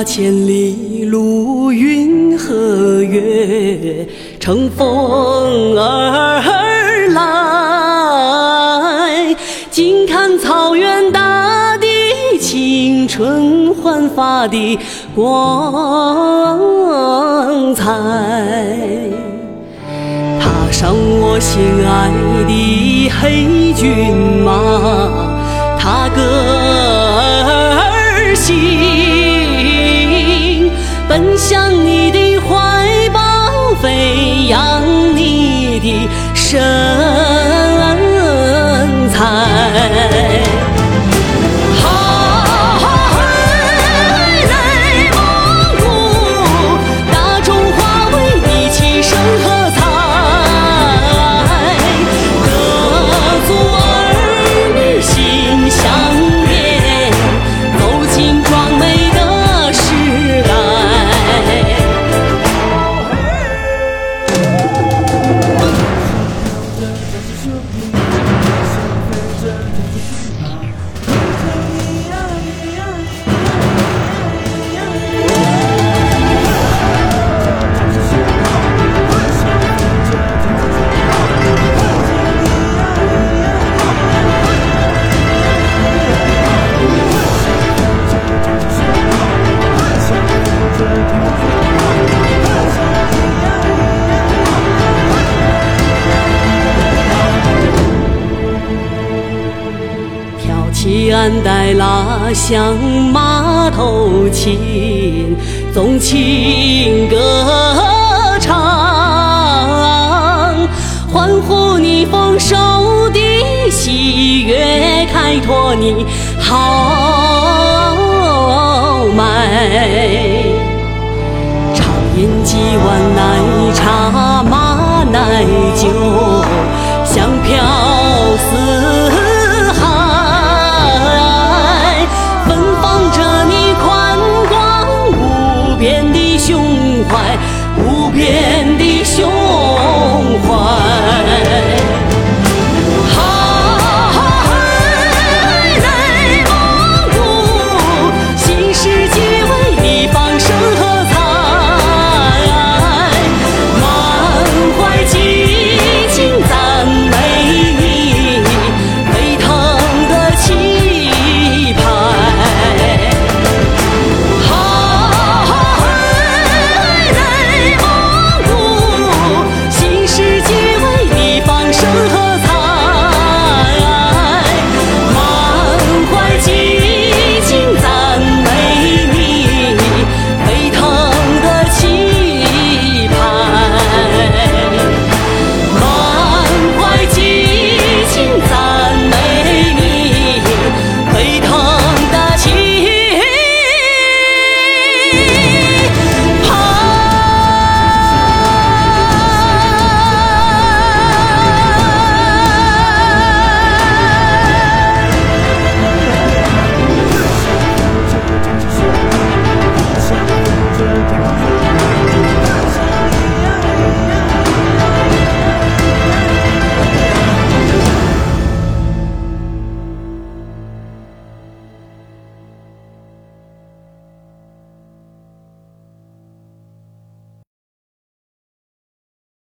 八千里路云和月，乘风而来。静看草原大地，青春焕发的光彩。踏上我心爱的黑骏马，踏歌向你的怀抱，飞扬你的身挑起鞍带拉响马头琴，纵情歌唱，欢呼你丰收的喜悦，开拓你豪迈。常饮几碗奶茶马奶酒。胸怀无边的胸怀。